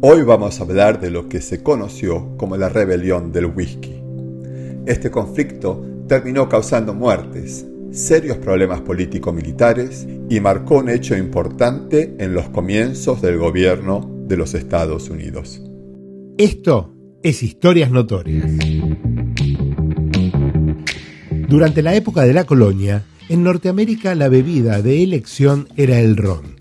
Hoy vamos a hablar de lo que se conoció como la rebelión del whisky. Este conflicto terminó causando muertes, serios problemas político-militares y marcó un hecho importante en los comienzos del gobierno de los Estados Unidos. Esto es Historias Notorias. Durante la época de la colonia, en Norteamérica la bebida de elección era el ron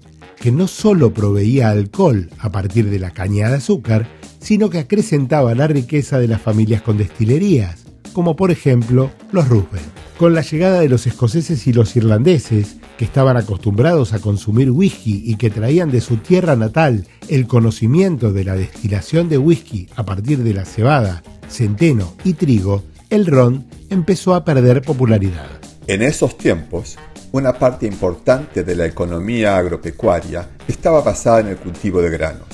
que no solo proveía alcohol a partir de la caña de azúcar, sino que acrecentaba la riqueza de las familias con destilerías, como por ejemplo los Roosevelt. Con la llegada de los escoceses y los irlandeses, que estaban acostumbrados a consumir whisky y que traían de su tierra natal el conocimiento de la destilación de whisky a partir de la cebada, centeno y trigo, el ron empezó a perder popularidad. En esos tiempos, una parte importante de la economía agropecuaria estaba basada en el cultivo de granos,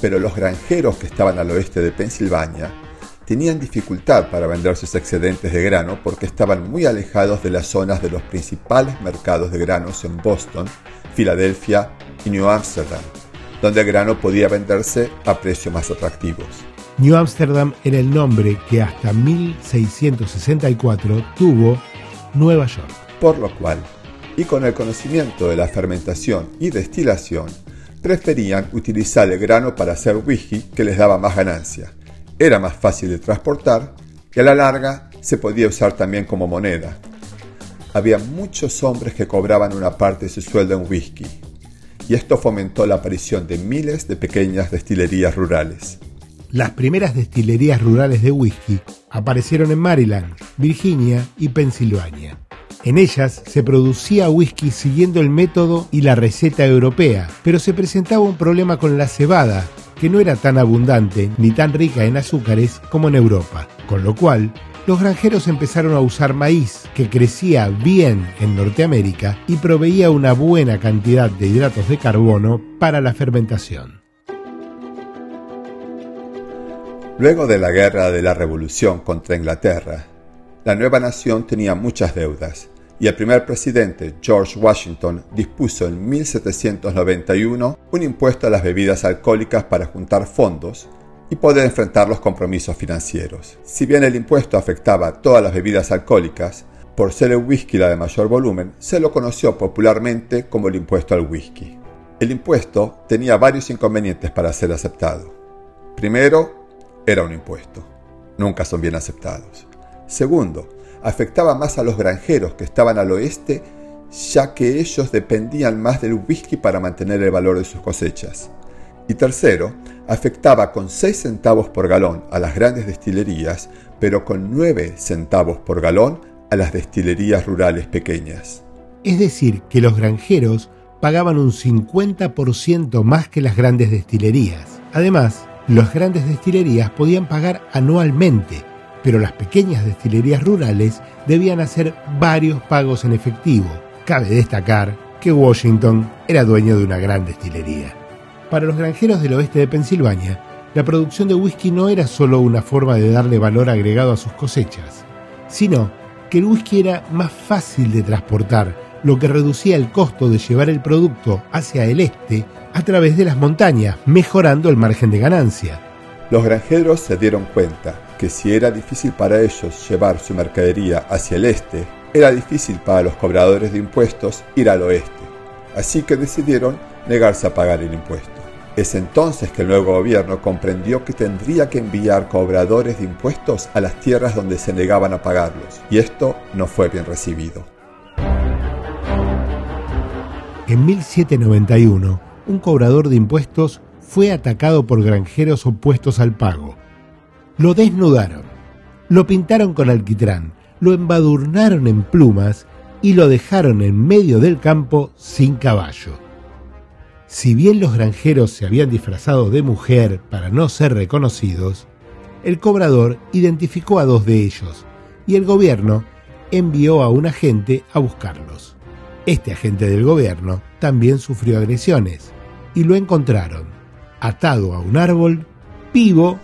pero los granjeros que estaban al oeste de Pensilvania tenían dificultad para vender sus excedentes de grano porque estaban muy alejados de las zonas de los principales mercados de granos en Boston, Filadelfia y New Amsterdam, donde el grano podía venderse a precios más atractivos. New Amsterdam era el nombre que hasta 1664 tuvo Nueva York por lo cual, y con el conocimiento de la fermentación y destilación, preferían utilizar el grano para hacer whisky que les daba más ganancia. Era más fácil de transportar y a la larga se podía usar también como moneda. Había muchos hombres que cobraban una parte de su sueldo en whisky, y esto fomentó la aparición de miles de pequeñas destilerías rurales. Las primeras destilerías rurales de whisky aparecieron en Maryland, Virginia y Pensilvania. En ellas se producía whisky siguiendo el método y la receta europea, pero se presentaba un problema con la cebada, que no era tan abundante ni tan rica en azúcares como en Europa, con lo cual los granjeros empezaron a usar maíz, que crecía bien en Norteamérica y proveía una buena cantidad de hidratos de carbono para la fermentación. Luego de la guerra de la Revolución contra Inglaterra, la nueva nación tenía muchas deudas y el primer presidente, George Washington, dispuso en 1791 un impuesto a las bebidas alcohólicas para juntar fondos y poder enfrentar los compromisos financieros. Si bien el impuesto afectaba todas las bebidas alcohólicas, por ser el whisky la de mayor volumen, se lo conoció popularmente como el impuesto al whisky. El impuesto tenía varios inconvenientes para ser aceptado. Primero, era un impuesto. Nunca son bien aceptados. Segundo, afectaba más a los granjeros que estaban al oeste, ya que ellos dependían más del whisky para mantener el valor de sus cosechas. Y tercero, afectaba con 6 centavos por galón a las grandes destilerías, pero con 9 centavos por galón a las destilerías rurales pequeñas. Es decir, que los granjeros pagaban un 50% más que las grandes destilerías. Además, las grandes destilerías podían pagar anualmente, pero las pequeñas destilerías rurales debían hacer varios pagos en efectivo. Cabe destacar que Washington era dueño de una gran destilería. Para los granjeros del oeste de Pensilvania, la producción de whisky no era solo una forma de darle valor agregado a sus cosechas, sino que el whisky era más fácil de transportar, lo que reducía el costo de llevar el producto hacia el este a través de las montañas, mejorando el margen de ganancia. Los granjeros se dieron cuenta que si era difícil para ellos llevar su mercadería hacia el este, era difícil para los cobradores de impuestos ir al oeste, así que decidieron negarse a pagar el impuesto. Es entonces que el nuevo gobierno comprendió que tendría que enviar cobradores de impuestos a las tierras donde se negaban a pagarlos, y esto no fue bien recibido. En 1791, un cobrador de impuestos fue atacado por granjeros opuestos al pago. Lo desnudaron, lo pintaron con alquitrán, lo embadurnaron en plumas y lo dejaron en medio del campo sin caballo. Si bien los granjeros se habían disfrazado de mujer para no ser reconocidos, el cobrador identificó a dos de ellos y el gobierno envió a un agente a buscarlos. Este agente del gobierno también sufrió agresiones y lo encontraron atado a un árbol, vivo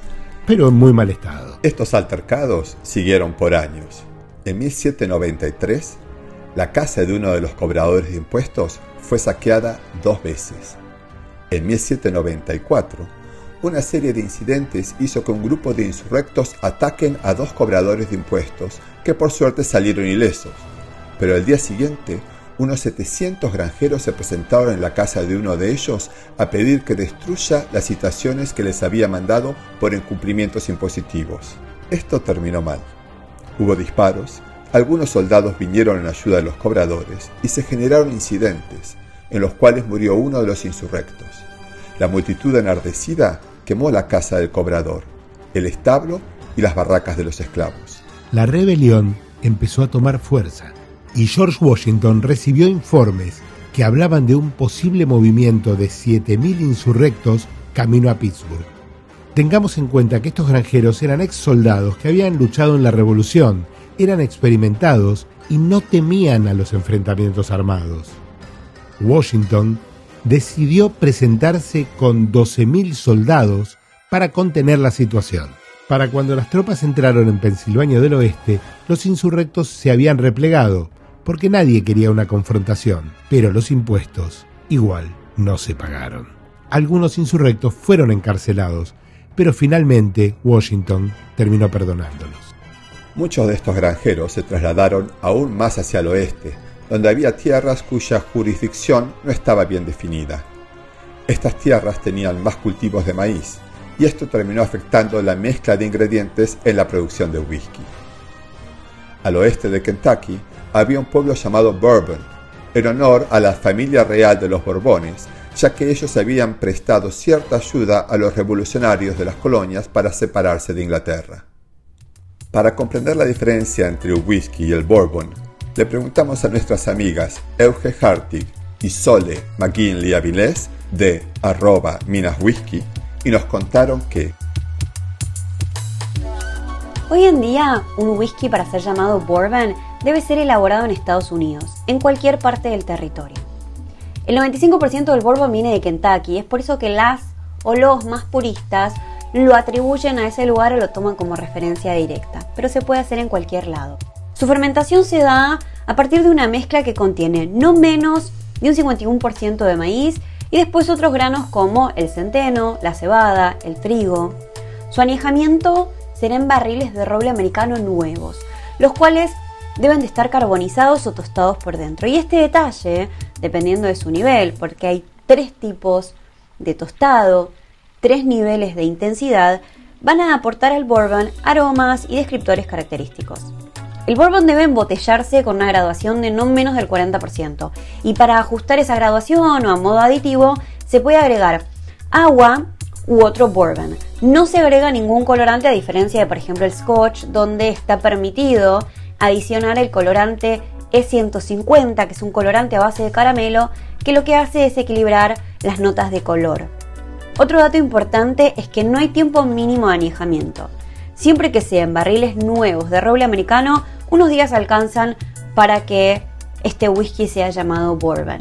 pero en muy mal estado. Estos altercados siguieron por años. En 1793, la casa de uno de los cobradores de impuestos fue saqueada dos veces. En 1794, una serie de incidentes hizo que un grupo de insurrectos ataquen a dos cobradores de impuestos, que por suerte salieron ilesos. Pero el día siguiente, unos 700 granjeros se presentaron en la casa de uno de ellos a pedir que destruya las citaciones que les había mandado por incumplimientos impositivos. Esto terminó mal. Hubo disparos, algunos soldados vinieron en ayuda de los cobradores y se generaron incidentes, en los cuales murió uno de los insurrectos. La multitud enardecida quemó la casa del cobrador, el establo y las barracas de los esclavos. La rebelión empezó a tomar fuerza y George Washington recibió informes que hablaban de un posible movimiento de 7.000 insurrectos camino a Pittsburgh. Tengamos en cuenta que estos granjeros eran ex soldados que habían luchado en la revolución, eran experimentados y no temían a los enfrentamientos armados. Washington decidió presentarse con 12.000 soldados para contener la situación. Para cuando las tropas entraron en Pensilvania del Oeste, los insurrectos se habían replegado, porque nadie quería una confrontación, pero los impuestos igual no se pagaron. Algunos insurrectos fueron encarcelados, pero finalmente Washington terminó perdonándolos. Muchos de estos granjeros se trasladaron aún más hacia el oeste, donde había tierras cuya jurisdicción no estaba bien definida. Estas tierras tenían más cultivos de maíz, y esto terminó afectando la mezcla de ingredientes en la producción de whisky. Al oeste de Kentucky había un pueblo llamado Bourbon, en honor a la familia real de los Borbones, ya que ellos habían prestado cierta ayuda a los revolucionarios de las colonias para separarse de Inglaterra. Para comprender la diferencia entre el whisky y el bourbon, le preguntamos a nuestras amigas Euge Hartig y Sole McGinley Avilés de arroba Minas Whisky y nos contaron que Hoy en día, un whisky para ser llamado bourbon debe ser elaborado en Estados Unidos, en cualquier parte del territorio. El 95% del bourbon viene de Kentucky, es por eso que las o los más puristas lo atribuyen a ese lugar o lo toman como referencia directa, pero se puede hacer en cualquier lado. Su fermentación se da a partir de una mezcla que contiene no menos de un 51% de maíz y después otros granos como el centeno, la cebada, el trigo. Su añejamiento será en barriles de roble americano nuevos, los cuales deben de estar carbonizados o tostados por dentro. Y este detalle, dependiendo de su nivel, porque hay tres tipos de tostado, tres niveles de intensidad, van a aportar al bourbon aromas y descriptores característicos. El bourbon debe embotellarse con una graduación de no menos del 40% y para ajustar esa graduación o a modo aditivo se puede agregar agua u otro bourbon. No se agrega ningún colorante a diferencia de por ejemplo el scotch donde está permitido adicionar el colorante E150 que es un colorante a base de caramelo que lo que hace es equilibrar las notas de color. Otro dato importante es que no hay tiempo mínimo de añejamiento. Siempre que sean barriles nuevos de roble americano, unos días alcanzan para que este whisky sea llamado bourbon.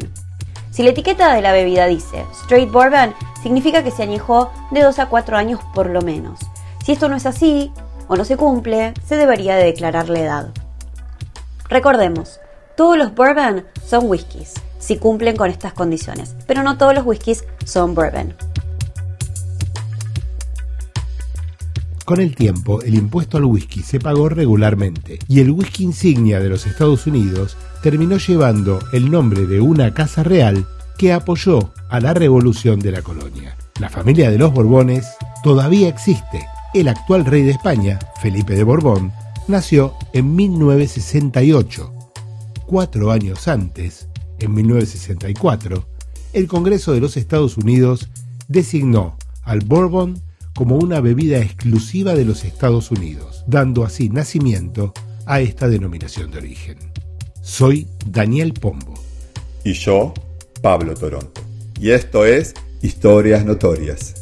Si la etiqueta de la bebida dice straight bourbon, significa que se añejó de 2 a 4 años por lo menos. Si esto no es así o no se cumple, se debería de declarar la edad. Recordemos, todos los bourbon son whiskies, si cumplen con estas condiciones, pero no todos los whiskies son bourbon. Con el tiempo, el impuesto al whisky se pagó regularmente y el whisky insignia de los Estados Unidos terminó llevando el nombre de una casa real que apoyó a la revolución de la colonia. La familia de los Borbones todavía existe. El actual rey de España, Felipe de Borbón, nació en 1968. Cuatro años antes, en 1964, el Congreso de los Estados Unidos designó al Bourbon como una bebida exclusiva de los Estados Unidos, dando así nacimiento a esta denominación de origen. Soy Daniel Pombo. Y yo, Pablo Toronto. Y esto es Historias Notorias.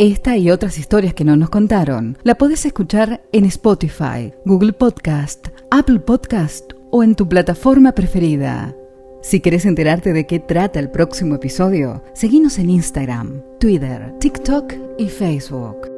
Esta y otras historias que no nos contaron la podés escuchar en Spotify, Google Podcast, Apple Podcast o en tu plataforma preferida. Si querés enterarte de qué trata el próximo episodio, seguinos en Instagram, Twitter, TikTok y Facebook.